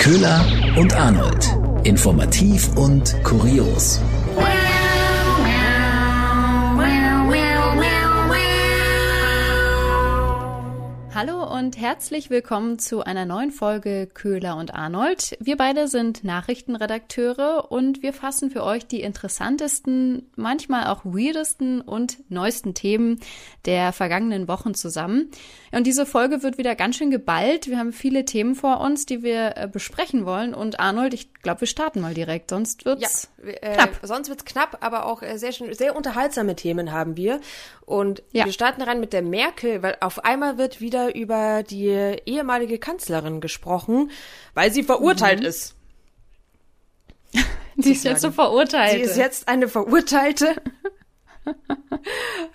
Köhler und Arnold. Informativ und kurios. Und herzlich willkommen zu einer neuen Folge Köhler und Arnold. Wir beide sind Nachrichtenredakteure und wir fassen für euch die interessantesten, manchmal auch weirdesten und neuesten Themen der vergangenen Wochen zusammen. Und diese Folge wird wieder ganz schön geballt. Wir haben viele Themen vor uns, die wir äh, besprechen wollen. Und Arnold, ich glaube, wir starten mal direkt, sonst wird's ja, äh, knapp. Sonst wird's knapp, aber auch äh, sehr schön, sehr unterhaltsame Themen haben wir. Und Ja. wir starten rein mit der Merkel, weil auf einmal wird wieder über die ehemalige Kanzlerin gesprochen, weil sie Mhm. verurteilt ist. Sie ist jetzt so verurteilt. Sie ist jetzt eine Verurteilte.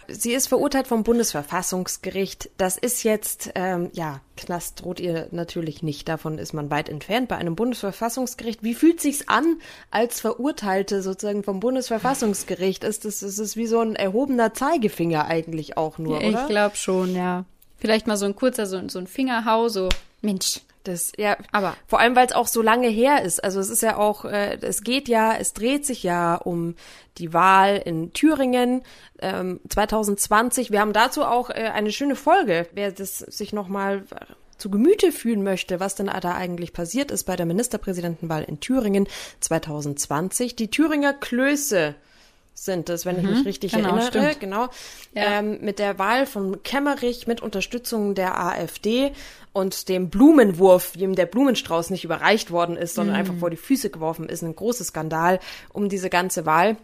Sie ist verurteilt vom Bundesverfassungsgericht. Das ist jetzt, ähm, ja, Knast droht ihr natürlich nicht. Davon ist man weit entfernt bei einem Bundesverfassungsgericht. Wie fühlt sich's an, als Verurteilte sozusagen vom Bundesverfassungsgericht? Ist das, ist es wie so ein erhobener Zeigefinger eigentlich auch nur, ich oder? glaube schon, ja. Vielleicht mal so ein kurzer, so, so ein Fingerhau, so, Mensch. Das, ja, Aber- vor allem, weil es auch so lange her ist. Also es ist ja auch, äh, es geht ja, es dreht sich ja um die Wahl in Thüringen ähm, 2020. Wir haben dazu auch äh, eine schöne Folge. Wer das sich nochmal zu Gemüte fühlen möchte, was denn da eigentlich passiert ist bei der Ministerpräsidentenwahl in Thüringen 2020. Die Thüringer Klöße sind es, wenn ich mich richtig genau, erinnere. stimmt. Genau. Ja. Ähm, mit der Wahl von Kemmerich mit Unterstützung der AfD und dem Blumenwurf, ihm der Blumenstrauß nicht überreicht worden ist, sondern einfach vor die Füße geworfen ist. Ein großer Skandal um diese ganze Wahl.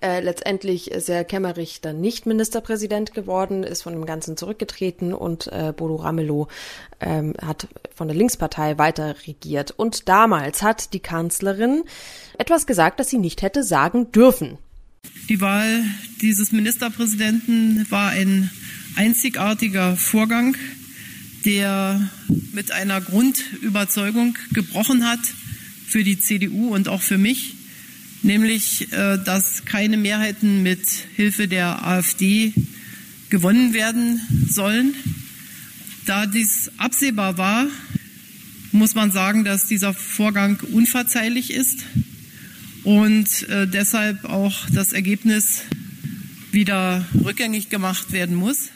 Äh, letztendlich ist Herr Kemmerich dann nicht Ministerpräsident geworden, ist von dem Ganzen zurückgetreten und äh, Bodo Ramelow ähm, hat von der Linkspartei weiter regiert. Und damals hat die Kanzlerin etwas gesagt, das sie nicht hätte sagen dürfen. Die Wahl dieses Ministerpräsidenten war ein einzigartiger Vorgang, der mit einer Grundüberzeugung gebrochen hat für die CDU und auch für mich, nämlich äh, dass keine Mehrheiten mit Hilfe der AfD gewonnen werden sollen. Da dies absehbar war, muss man sagen, dass dieser Vorgang unverzeihlich ist und äh, deshalb auch das Ergebnis wieder rückgängig gemacht werden muss.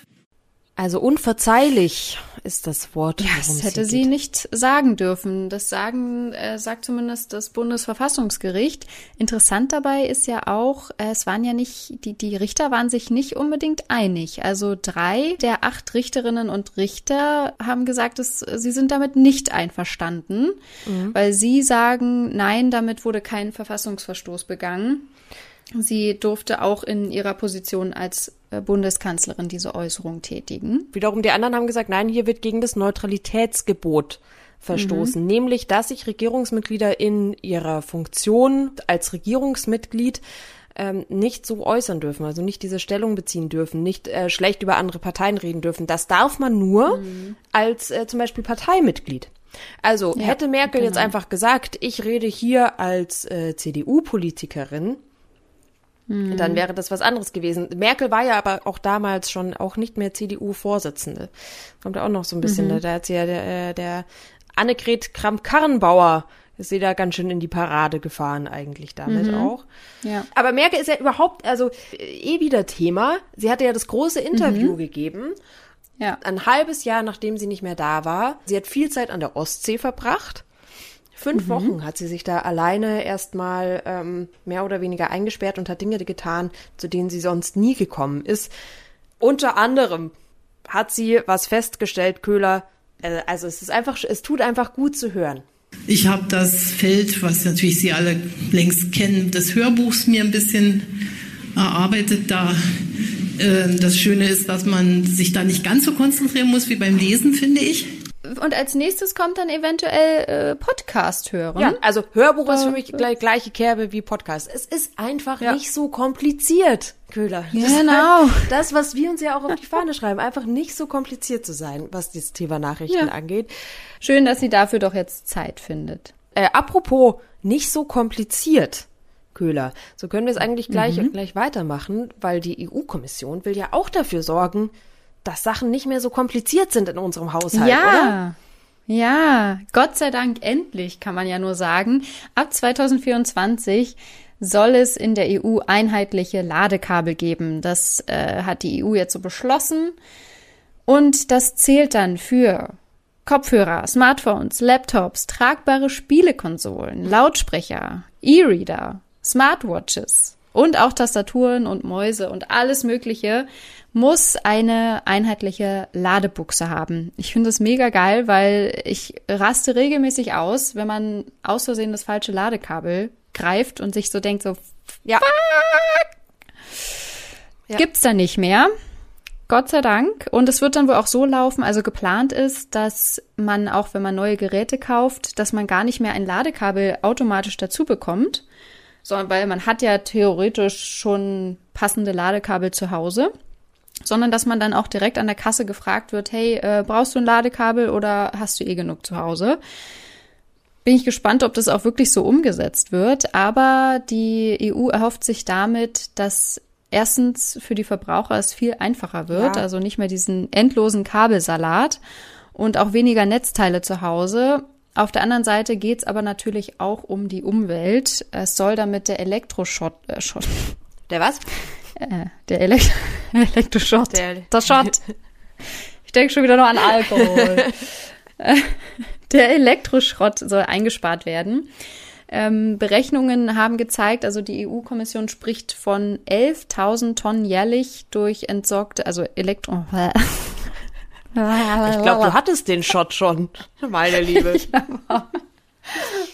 Also unverzeihlich ist das Wort. Ja, das hätte sie geht. nicht sagen dürfen. Das sagen, äh, sagt zumindest das Bundesverfassungsgericht. Interessant dabei ist ja auch, äh, es waren ja nicht, die, die Richter waren sich nicht unbedingt einig. Also drei der acht Richterinnen und Richter haben gesagt, dass sie sind damit nicht einverstanden, weil sie sagen, nein, damit wurde kein Verfassungsverstoß begangen. Sie durfte auch in ihrer Position als äh, Bundeskanzlerin diese Äußerung tätigen. Wiederum die anderen haben gesagt, nein, hier wird gegen das Neutralitätsgebot verstoßen, nämlich dass sich Regierungsmitglieder in ihrer Funktion als Regierungsmitglied ähm, nicht so äußern dürfen, also nicht diese Stellung beziehen dürfen, nicht äh, schlecht über andere Parteien reden dürfen. Das darf man nur als äh, zum Beispiel Parteimitglied. Also Ja, hätte Merkel jetzt genau. einfach gesagt, ich rede hier als äh, CDU-Politikerin, dann wäre das was anderes gewesen. Merkel war ja aber auch damals schon auch nicht mehr CDU-Vorsitzende. Kommt ja auch noch so ein bisschen. Da, da hat sie ja der, äh, der Annegret Kramp-Karrenbauer ist sie da ganz schön in die Parade gefahren eigentlich damit auch. Ja. Aber Merkel ist ja überhaupt, also äh, eh wieder Thema. Sie hatte ja das große Interview gegeben, Ja. ein halbes Jahr nachdem sie nicht mehr da war. Sie hat viel Zeit an der Ostsee verbracht. Fünf Wochen hat sie sich da alleine erstmal ähm, mehr oder weniger eingesperrt und hat Dinge getan, zu denen sie sonst nie gekommen ist. Unter anderem hat sie was festgestellt, Köhler. Äh, also es ist einfach, es tut einfach gut zu hören. Ich habe das Feld, was natürlich Sie alle längst kennen, des Hörbuchs mir ein bisschen erarbeitet. Da äh, das Schöne ist, dass man sich da nicht ganz so konzentrieren muss wie beim Lesen, finde ich. Und als nächstes kommt dann eventuell äh, Podcast hören. Ja, also Hörbuch ist für mich Da- gleich, gleiche Kerbe wie Podcast. Es ist einfach Ja. nicht so kompliziert, Köhler. Das genau. halt Das, was wir uns ja auch auf die Fahne schreiben, einfach nicht so kompliziert zu sein, was dieses Thema Nachrichten Ja. angeht. Schön, dass sie dafür doch jetzt Zeit findet. Äh, apropos nicht so kompliziert, Köhler. So können wir es eigentlich gleich, Mhm. gleich weitermachen, weil die EU-Kommission will ja auch dafür sorgen, dass Sachen nicht mehr so kompliziert sind in unserem Haushalt, oder? ja. Ja, Gott sei Dank endlich, kann man ja nur sagen. Ab 2024 soll es in der EU einheitliche Ladekabel geben. Das äh, hat die EU jetzt so beschlossen. Und das zählt dann für Kopfhörer, Smartphones, Laptops, tragbare Spielekonsolen, Lautsprecher, E-Reader, Smartwatches und auch Tastaturen und Mäuse und alles Mögliche muss eine einheitliche Ladebuchse haben. Ich finde das mega geil, weil ich raste regelmäßig aus, wenn man aus Versehen das falsche Ladekabel greift und sich so denkt, so, ja. Ja. Gibt's da nicht mehr. Gott sei Dank. Und es wird dann wohl auch so laufen, also geplant ist, dass man auch, wenn man neue Geräte kauft, dass man gar nicht mehr ein Ladekabel automatisch dazu bekommt, sondern weil man hat ja theoretisch schon passende Ladekabel zu Hause, sondern dass man dann auch direkt an der Kasse gefragt wird, hey, äh, brauchst du ein Ladekabel oder hast du eh genug zu Hause? bin ich gespannt, ob das auch wirklich so umgesetzt wird. Aber die EU erhofft sich damit, dass erstens für die Verbraucher es viel einfacher wird, ja. also nicht mehr diesen endlosen Kabelsalat und auch weniger Netzteile zu Hause. Auf der anderen Seite geht's aber natürlich auch um die Umwelt. Es soll damit der Elektroschott. Äh, Schott, der was? Äh, der Elekt Elektroschott. Der, der Schott. Ich denke schon wieder nur an Alkohol. Der Elektroschrott soll eingespart werden. Ähm, Berechnungen haben gezeigt, also die EU-Kommission spricht von 11.000 Tonnen jährlich durch entsorgte, also Elektro. Ich glaube, du hattest den Shot schon, meine Liebe.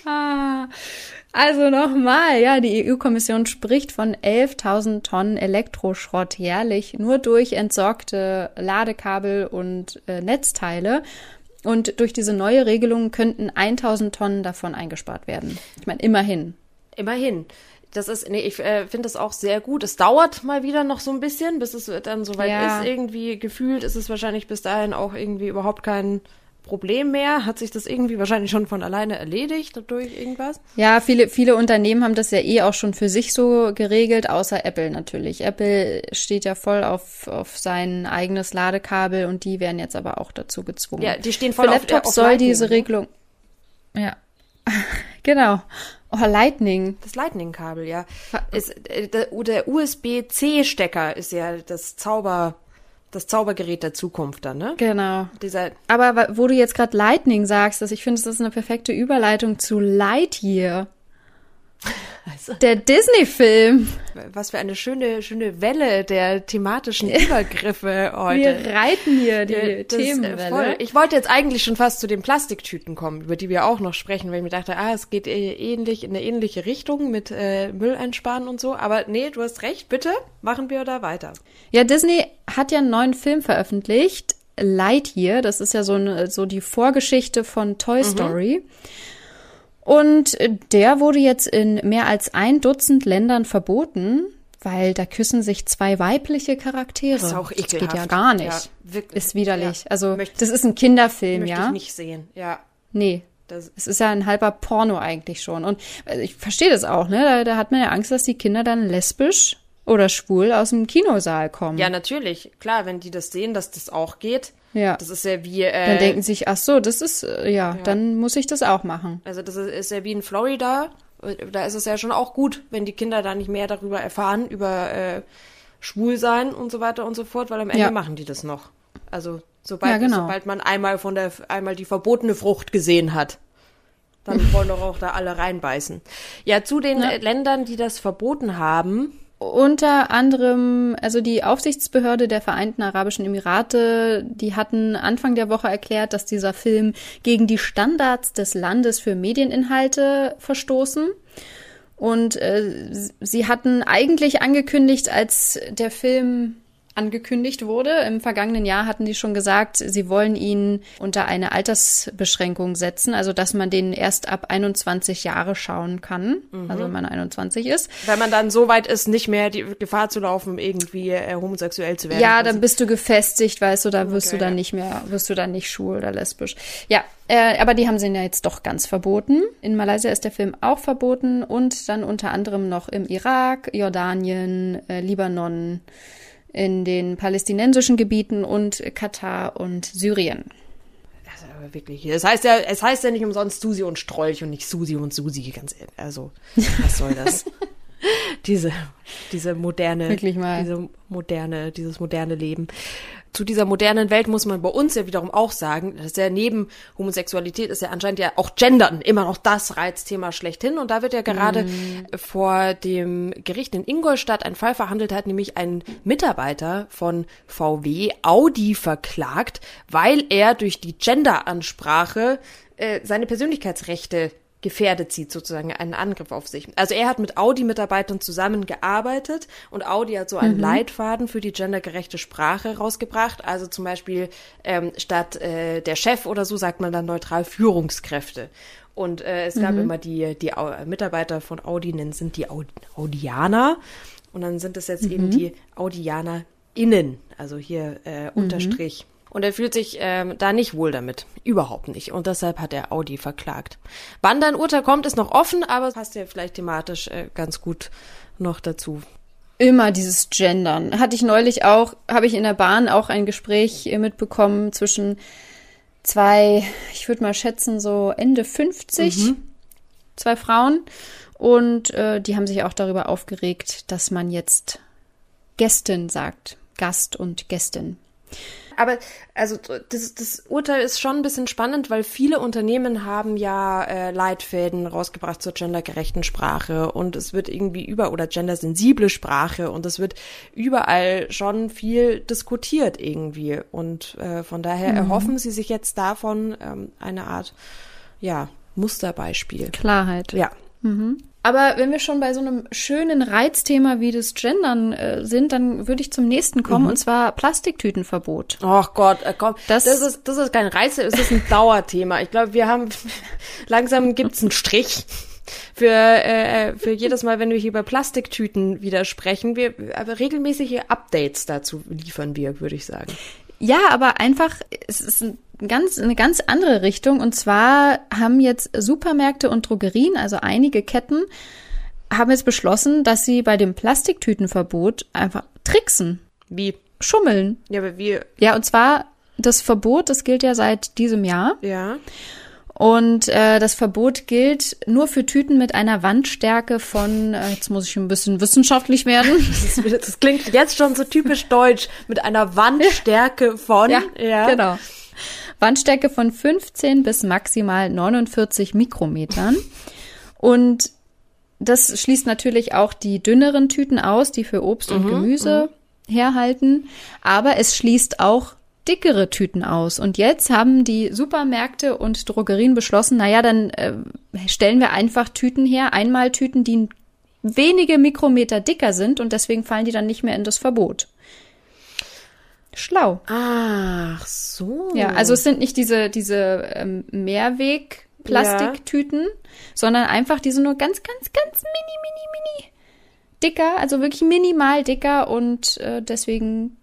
Ah. also nochmal, ja, die EU-Kommission spricht von 11.000 Tonnen Elektroschrott jährlich nur durch entsorgte Ladekabel und äh, Netzteile. Und durch diese neue Regelung könnten 1000 Tonnen davon eingespart werden. Ich meine, immerhin. Immerhin. Das ist, nee, ich äh, finde das auch sehr gut. Es dauert mal wieder noch so ein bisschen, bis es dann soweit ja. ist. Irgendwie gefühlt ist es wahrscheinlich bis dahin auch irgendwie überhaupt kein Problem mehr? Hat sich das irgendwie wahrscheinlich schon von alleine erledigt durch irgendwas? Ja, viele, viele Unternehmen haben das ja eh auch schon für sich so geregelt, außer Apple natürlich. Apple steht ja voll auf, auf sein eigenes Ladekabel und die werden jetzt aber auch dazu gezwungen. Ja, die stehen voll für Laptops auf, soll diese ne? Regelung. Ja. genau. Oh, Lightning. Das Lightning-Kabel, ja. Ist, äh, der, der USB-C-Stecker ist ja das Zauber das Zaubergerät der Zukunft dann, ne? Genau. Dieser Aber wo du jetzt gerade Lightning sagst, dass ich finde, das ist eine perfekte Überleitung zu Lightyear. Also, der Disney-Film. Was für eine schöne, schöne Welle der thematischen Übergriffe heute. Wir reiten hier die ja, Themenwelle. Voll. Ich wollte jetzt eigentlich schon fast zu den Plastiktüten kommen, über die wir auch noch sprechen, weil ich mir dachte, ah, es geht eh ähnlich in eine ähnliche Richtung mit äh, Müll einsparen und so. Aber nee, du hast recht, bitte machen wir da weiter. Ja, Disney hat ja einen neuen Film veröffentlicht. Lightyear, das ist ja so, eine, so die Vorgeschichte von Toy mhm. Story. Mhm. Und der wurde jetzt in mehr als ein Dutzend Ländern verboten, weil da küssen sich zwei weibliche Charaktere. Das ist auch ekelhaft. Das geht ja gar nicht. Ja, ist widerlich. Ja, also das ist ein Kinderfilm, möchte ja. Möchte ich nicht sehen. Ja. Nee. Es ist ja ein halber Porno eigentlich schon. Und also ich verstehe das auch, ne? Da, da hat man ja Angst, dass die Kinder dann lesbisch oder schwul aus dem Kinosaal kommen. Ja, natürlich. Klar, wenn die das sehen, dass das auch geht. Ja. Das ist ja wie. Äh, dann denken sich, ach so, das ist, äh, ja, ja, dann muss ich das auch machen. Also das ist, ist ja wie in Florida. Da ist es ja schon auch gut, wenn die Kinder da nicht mehr darüber erfahren, über äh, Schwulsein und so weiter und so fort, weil am Ende ja. machen die das noch. Also sobald, ja, genau. sobald man einmal von der einmal die verbotene Frucht gesehen hat, dann wollen doch auch da alle reinbeißen. Ja, zu den. Ländern, die das verboten haben, unter anderem, also die Aufsichtsbehörde der Vereinten Arabischen Emirate, die hatten Anfang der Woche erklärt, dass dieser Film gegen die Standards des Landes für Medieninhalte verstoßen. Und äh, sie hatten eigentlich angekündigt, als der Film angekündigt wurde. Im vergangenen Jahr hatten die schon gesagt, sie wollen ihn unter eine Altersbeschränkung setzen, also dass man den erst ab 21 Jahre schauen kann, mhm. also wenn man 21 ist. Wenn man dann so weit ist, nicht mehr die Gefahr zu laufen, irgendwie äh, homosexuell zu werden. Ja, dann bist du gefestigt, weißt du, da wirst okay, du dann ja. nicht mehr, wirst du dann nicht schwul oder lesbisch. Ja, äh, aber die haben sie ja jetzt doch ganz verboten. In Malaysia ist der Film auch verboten und dann unter anderem noch im Irak, Jordanien, äh, Libanon, in den palästinensischen Gebieten und Katar und Syrien. Also aber wirklich. Es heißt ja, es heißt ja nicht umsonst Susi und Strolch und nicht Susi und Susi, ganz ehrlich. Also, was soll das? diese, diese moderne, Wirklich mal. diese moderne, dieses moderne Leben. Zu dieser modernen Welt muss man bei uns ja wiederum auch sagen, dass ja neben Homosexualität ist ja anscheinend ja auch Gendern immer noch das Reizthema schlechthin. Und da wird ja gerade vor dem Gericht in Ingolstadt ein Fall verhandelt, hat nämlich ein Mitarbeiter von VW Audi verklagt, weil er durch die Genderansprache äh, seine Persönlichkeitsrechte gefährdet sieht, sozusagen einen Angriff auf sich. Also er hat mit Audi-Mitarbeitern zusammengearbeitet und Audi hat so einen Leitfaden für die gendergerechte Sprache rausgebracht. Also zum Beispiel ähm, statt äh, der Chef oder so sagt man dann neutral Führungskräfte. Und äh, es gab immer die, die Au Mitarbeiter von Audi, nennen sind die Aud Audianer. Und dann sind es jetzt eben die AudianerInnen, also hier äh, Unterstrich. Und er fühlt sich ähm, da nicht wohl damit. Überhaupt nicht. Und deshalb hat er Audi verklagt. Wann dein Urteil kommt, ist noch offen, aber passt ja vielleicht thematisch äh, ganz gut noch dazu. Immer dieses Gendern. Hatte ich neulich auch, habe ich in der Bahn auch ein Gespräch mitbekommen zwischen zwei, ich würde mal schätzen, so Ende 50, zwei Frauen. Und äh, die haben sich auch darüber aufgeregt, dass man jetzt Gästin sagt. Gast und Gästin. Aber also das, das Urteil ist schon ein bisschen spannend, weil viele Unternehmen haben ja äh, Leitfäden rausgebracht zur gendergerechten Sprache und es wird irgendwie über oder gendersensible Sprache und es wird überall schon viel diskutiert irgendwie und äh, von daher erhoffen sie sich jetzt davon ähm, eine Art ja Musterbeispiel. Klarheit. Ja. Aber wenn wir schon bei so einem schönen Reizthema wie das Gendern äh, sind, dann würde ich zum nächsten kommen, und zwar Plastiktütenverbot. Ach Gott, äh, komm, das, Das- ist das ist kein Reiz, das ist ein Dauerthema. Ich glaube, wir haben langsam gibt's einen Strich für äh, für jedes Mal, wenn wir hier über Plastiktüten widersprechen. Wir aber regelmäßige Updates dazu liefern wir, würde ich sagen. Ja, aber einfach, es ist ein ganz, eine ganz andere Richtung. Und zwar haben jetzt Supermärkte und Drogerien, also einige Ketten, haben jetzt beschlossen, dass sie bei dem Plastiktütenverbot einfach tricksen, Wie? schummeln. Ja, aber wir Ja, und zwar das Verbot, das gilt ja seit diesem Jahr. ja. Und äh, das Verbot gilt nur für Tüten mit einer Wandstärke von, äh, jetzt muss ich ein bisschen wissenschaftlich werden. Das, das klingt jetzt schon so typisch deutsch mit einer Wandstärke von Ja, genau. Wandstärke von 15 bis maximal 49 Mikrometern. Und das schließt natürlich auch die dünneren Tüten aus, die für Obst und Gemüse herhalten. Aber es schließt auch dickere Tüten aus. Und jetzt haben die Supermärkte und Drogerien beschlossen, naja, dann äh, stellen wir einfach Tüten her, Einmaltüten, die wenige Mikrometer dicker sind und deswegen fallen die dann nicht mehr in das Verbot. Schlau. Ach so. Ja, also es sind nicht diese, diese ähm, Mehrweg-Plastiktüten, sondern einfach diese nur ganz, ganz, ganz mini, mini, mini dicker, also wirklich minimal dicker und äh, deswegen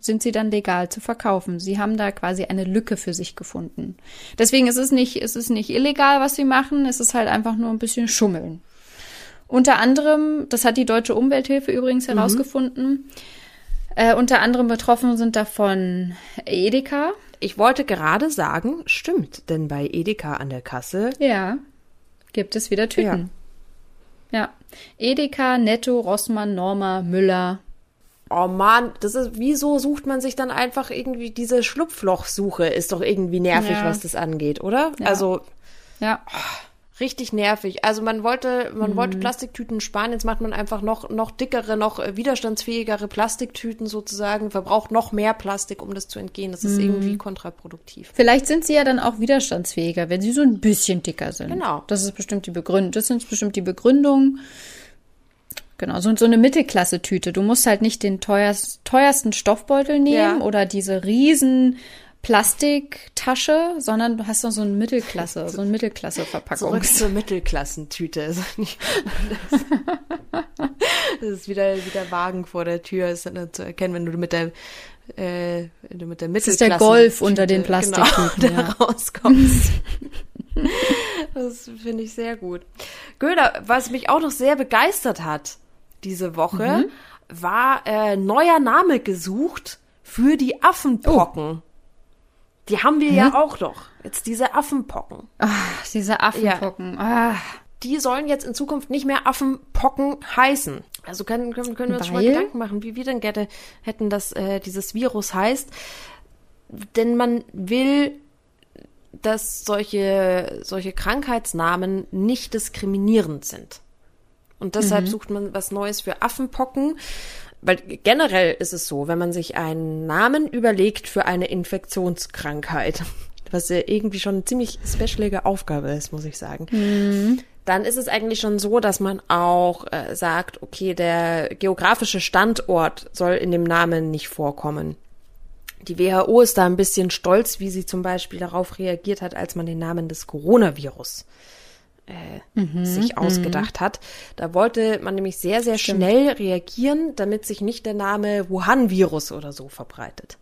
sind sie dann legal zu verkaufen. Sie haben da quasi eine Lücke für sich gefunden. Deswegen ist es nicht, es ist nicht illegal, was sie machen, es ist halt einfach nur ein bisschen Schummeln. Unter anderem, das hat die Deutsche Umwelthilfe übrigens herausgefunden, äh, unter anderem betroffen sind davon Edeka, Ich wollte gerade sagen, stimmt, denn bei Edeka an der Kasse Ja, gibt es wieder Tüten. Ja. Edeka, Netto, Rossmann, Norma, Müller. Oh man, das ist, wieso sucht man sich dann einfach irgendwie diese Schlupflochsuche? Ist doch irgendwie nervig, Ja. was das angeht, oder? Ja. Also Ja, richtig nervig. Also man wollte, man wollte Mhm. Plastiktüten sparen, jetzt macht man einfach noch, noch dickere, noch äh, widerstandsfähigere Plastiktüten sozusagen, verbraucht noch mehr Plastik, um das zu entgehen. Das Mhm. ist irgendwie kontraproduktiv. vielleicht sind sie ja dann auch widerstandsfähiger, wenn sie so ein bisschen dicker sind. Genau. Das ist bestimmt die Begründung. Das sind bestimmt die Begründungen. Genau, so, so eine Mittelklasse-Tüte. Du musst halt nicht den teuerst, teuersten Stoffbeutel nehmen Ja. oder diese riesen Plastiktasche, sondern du hast noch so eine Mittelklasse, so eine Mittelklasse-Verpackung. Zurück zur Mittelklassentüte. Ist Das ist wieder, wieder Wagen vor der Tür, ist dann zu erkennen, wenn du mit der, äh, wenn du mit der ist Mittelklasse. der Golf unter den Plastiktüten, Genau, ja. da rauskommst. das finde ich sehr gut. Göder, was mich auch noch sehr begeistert hat diese Woche, Mhm. war äh, neuer Name gesucht für die Affenpocken. Die haben wir ja auch doch. Jetzt diese Affenpocken. Ach, diese Affenpocken. Ah. Die sollen jetzt in Zukunft nicht mehr Affenpocken heißen. Also können, können, können wir uns schon mal Weil? Gedanken machen, wie wir denn gerne hätten, dass äh, dieses Virus heißt. Denn man will, dass solche, solche Krankheitsnamen nicht diskriminierend sind. Und deshalb sucht man was Neues für Affenpocken. Weil generell ist es so, wenn man sich einen Namen überlegt für eine Infektionskrankheit, was ja irgendwie schon eine ziemlich specialige Aufgabe ist, muss ich sagen, dann ist es eigentlich schon so, dass man auch äh, sagt, okay, der geografische Standort soll in dem Namen nicht vorkommen. Die WHO ist da ein bisschen stolz, wie sie zum Beispiel darauf reagiert hat, als man den Namen des Coronavirus äh, sich ausgedacht hat. Da wollte man nämlich sehr, sehr schnell reagieren, damit sich nicht der Name Wuhan-Virus oder so verbreitet.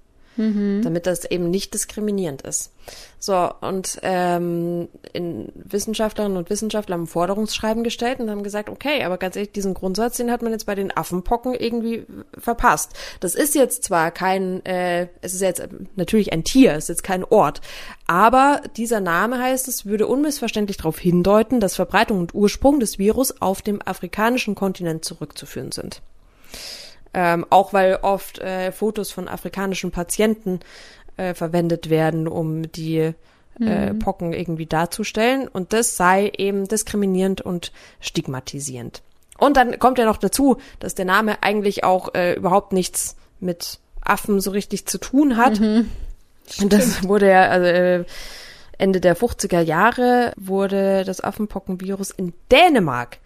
Damit das eben nicht diskriminierend ist. So, und ähm, in Wissenschaftlerinnen und Wissenschaftler haben Forderungsschreiben gestellt und haben gesagt, okay, aber ganz ehrlich, diesen Grundsatz, den hat man jetzt bei den Affenpocken irgendwie verpasst. Das ist jetzt zwar kein, äh, es ist jetzt natürlich ein Tier, es ist jetzt kein Ort, aber dieser Name heißt es, würde unmissverständlich darauf hindeuten, dass Verbreitung und Ursprung des Virus auf dem afrikanischen Kontinent zurückzuführen sind. Ähm, auch weil oft äh, Fotos von afrikanischen Patienten äh, verwendet werden, um die äh, Pocken irgendwie darzustellen. Und das sei eben diskriminierend und stigmatisierend. Und dann kommt ja noch dazu, dass der Name eigentlich auch äh, überhaupt nichts mit Affen so richtig zu tun hat. Und das wurde ja, also äh, Ende der 50er Jahre wurde das Affenpockenvirus in Dänemark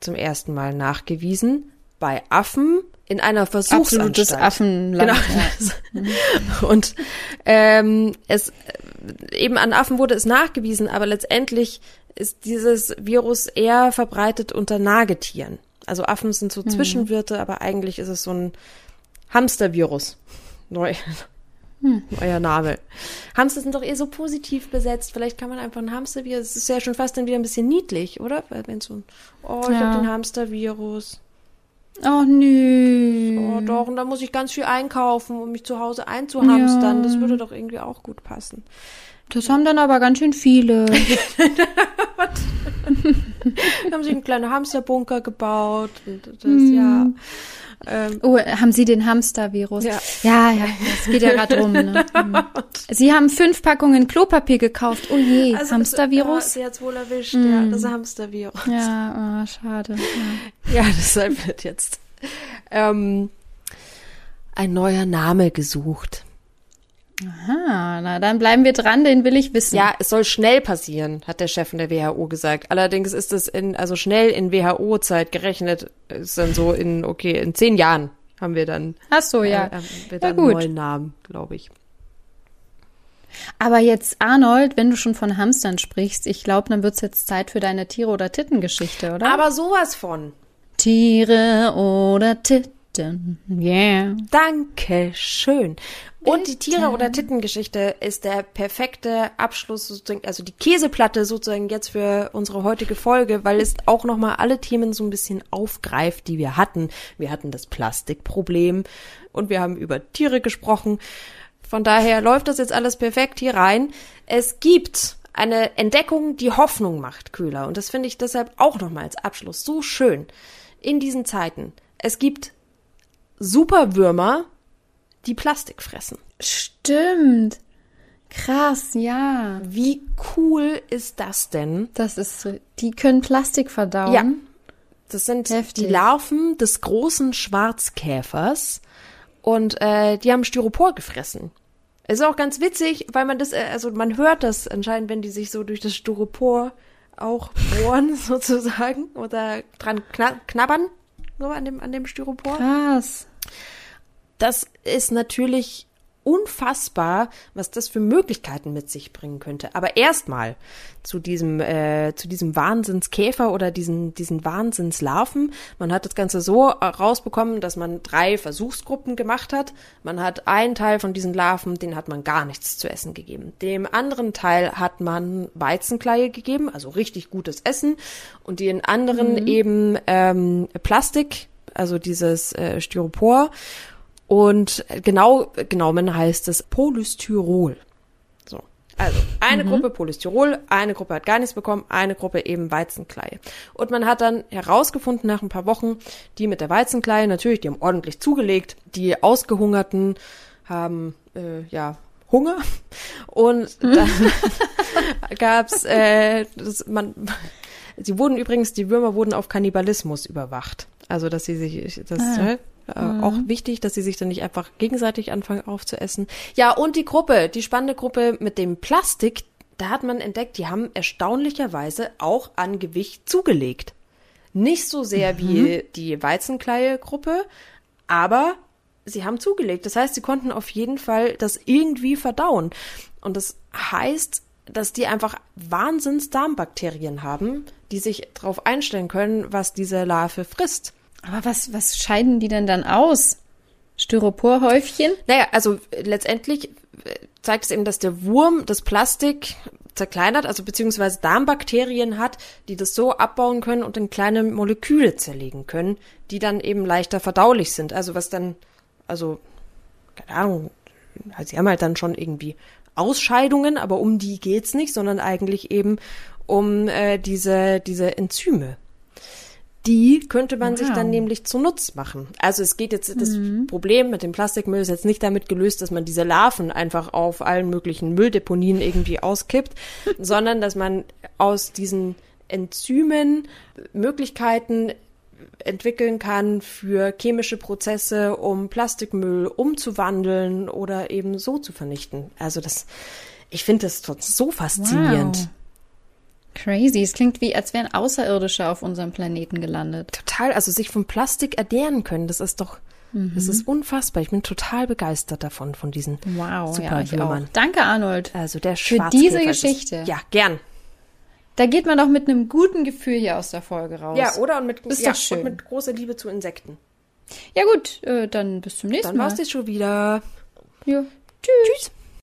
zum ersten Mal nachgewiesen. Bei Affen in einer Versuchsanstalt. Absolutes Affenland. Genau. Und ähm, es eben an Affen wurde es nachgewiesen, aber letztendlich ist dieses Virus eher verbreitet unter Nagetieren. Also Affen sind so Zwischenwirte, aber eigentlich ist es so ein Hamstervirus. Neu. Neuer Name. Hamster sind doch eher so positiv besetzt. Vielleicht kann man einfach ein Hamstervirus. Es ist ja schon fast dann wieder ein bisschen niedlich, oder? Weil Wenn so ein, oh, ich Ja. habe den Hamstervirus. Oh, nö. Oh, doch, und da muss ich ganz viel einkaufen, um mich zu Hause einzuhamstern. Ja. Das würde doch irgendwie auch gut passen. Das haben dann aber ganz schön viele. Haben sich einen kleinen Hamsterbunker gebaut und das, ja. Ähm, Oh, haben Sie den Hamstervirus? Ja. ja, ja, das geht ja gerade rum. Ne? Hm. Sie haben fünf Packungen Klopapier gekauft. Oh je, also, Hamstervirus? Ja, sie hat's wohl erwischt, ja, das Hamstervirus. Ja, oh, schade. Ja. Ja, deshalb wird jetzt ähm, ein neuer Name gesucht. Ah, na, dann bleiben wir dran, den will ich wissen. Ja, es soll schnell passieren, hat der Chef von der WHO gesagt. Allerdings ist es in, also schnell in WHO-Zeit gerechnet, ist dann so in, okay, in zehn Jahren haben wir dann, Ach so, ja. äh, haben wir Ja, dann gut. einen neuen Namen, glaube ich. Aber jetzt, Arnold, wenn du schon von Hamstern sprichst, ich glaube, dann wird's jetzt Zeit für deine Tiere- oder Tittengeschichte, oder? Aber sowas von. Tiere oder Titten, yeah. Danke schön. Und die Tiere- oder Tittengeschichte ist der perfekte Abschluss, sozusagen, also die Käseplatte sozusagen jetzt für unsere heutige Folge, weil es auch nochmal alle Themen so ein bisschen aufgreift, die wir hatten. Wir hatten das Plastikproblem und wir haben über Tiere gesprochen. Von daher läuft das jetzt alles perfekt hier rein. Es gibt eine Entdeckung, die Hoffnung macht, Köhler. Und das finde ich deshalb auch nochmal als Abschluss so schön. In diesen Zeiten. Es gibt Superwürmer, die Plastik fressen. Stimmt. Krass, ja. Wie cool ist das denn? Das ist, die können Plastik verdauen. Ja. Das sind Heftig. die Larven des großen Schwarzkäfers und äh, die haben Styropor gefressen. Ist auch ganz witzig, weil man das, äh, also man hört das anscheinend, wenn die sich so durch das Styropor auch bohren sozusagen oder dran kna knabbern, so an dem, an dem Styropor. Krass. Das ist natürlich unfassbar, was das für Möglichkeiten mit sich bringen könnte. Aber erstmal zu diesem äh, zu diesem Wahnsinnskäfer oder diesen diesen Wahnsinnslarven. Man hat das Ganze so äh, rausbekommen, dass man drei Versuchsgruppen gemacht hat. Man hat einen Teil von diesen Larven, den hat man gar nichts zu essen gegeben. Dem anderen Teil hat man Weizenkleie gegeben, also richtig gutes Essen, und den anderen eben ähm, Plastik, also dieses äh, Styropor. Und genau genommen heißt es Polystyrol. Also eine Gruppe Polystyrol, eine Gruppe hat gar nichts bekommen, eine Gruppe eben Weizenkleie. Und man hat dann herausgefunden nach ein paar Wochen, die mit der Weizenkleie, natürlich, die haben ordentlich zugelegt, die Ausgehungerten haben äh, ja Hunger und dann gab's äh, das, man sie wurden übrigens die Würmer wurden auf Kannibalismus überwacht also dass sie sich das Ah. Äh, äh, auch wichtig dass sie sich dann nicht einfach gegenseitig anfangen aufzuessen ja und die Gruppe die spannende Gruppe mit dem Plastik da hat man entdeckt die haben erstaunlicherweise auch an Gewicht zugelegt nicht so sehr wie die Weizenkleie-Gruppe, aber sie haben zugelegt. Das heißt, sie konnten auf jeden Fall das irgendwie verdauen. Und das heißt, dass die einfach Wahnsinns Darmbakterien haben, die sich darauf einstellen können, was diese Larve frisst. Aber was, was scheiden die denn dann aus? Styroporhäufchen? Naja, also letztendlich äh, zeigt es eben, dass der Wurm das Plastik zerkleinert, also beziehungsweise Darmbakterien hat, die das so abbauen können und in kleine Moleküle zerlegen können, die dann eben leichter verdaulich sind. Also was dann, also, keine Ahnung, also sie haben halt dann schon irgendwie Ausscheidungen, aber um die geht's nicht, sondern eigentlich eben um äh, diese, diese Enzyme. Die könnte man sich dann Wow. nämlich zunutz machen. Also es geht jetzt, das Problem mit dem Plastikmüll ist jetzt nicht damit gelöst, dass man diese Larven einfach auf allen möglichen Mülldeponien irgendwie auskippt, sondern dass man aus diesen Enzymen Möglichkeiten entwickeln kann für chemische Prozesse, um Plastikmüll umzuwandeln oder eben so zu vernichten. Also das, ich finde das so faszinierend. Wow. Crazy. Es klingt wie, als wären Außerirdische auf unserem Planeten gelandet. Total, also sich vom Plastik ernähren können, das ist doch, das ist unfassbar. Ich bin total begeistert davon, von diesen Wow, super ja. Danke, Arnold. Also der Für diese ist es. Geschichte. Ja, gern. Da geht man doch mit einem guten Gefühl hier aus der Folge raus. Ja, oder? Und mit, Ist ja, doch schön. und mit großer Liebe zu Insekten. Ja gut, äh, dann bis zum nächsten Dann Mal. war's das schon wieder. Ja. Tschüss.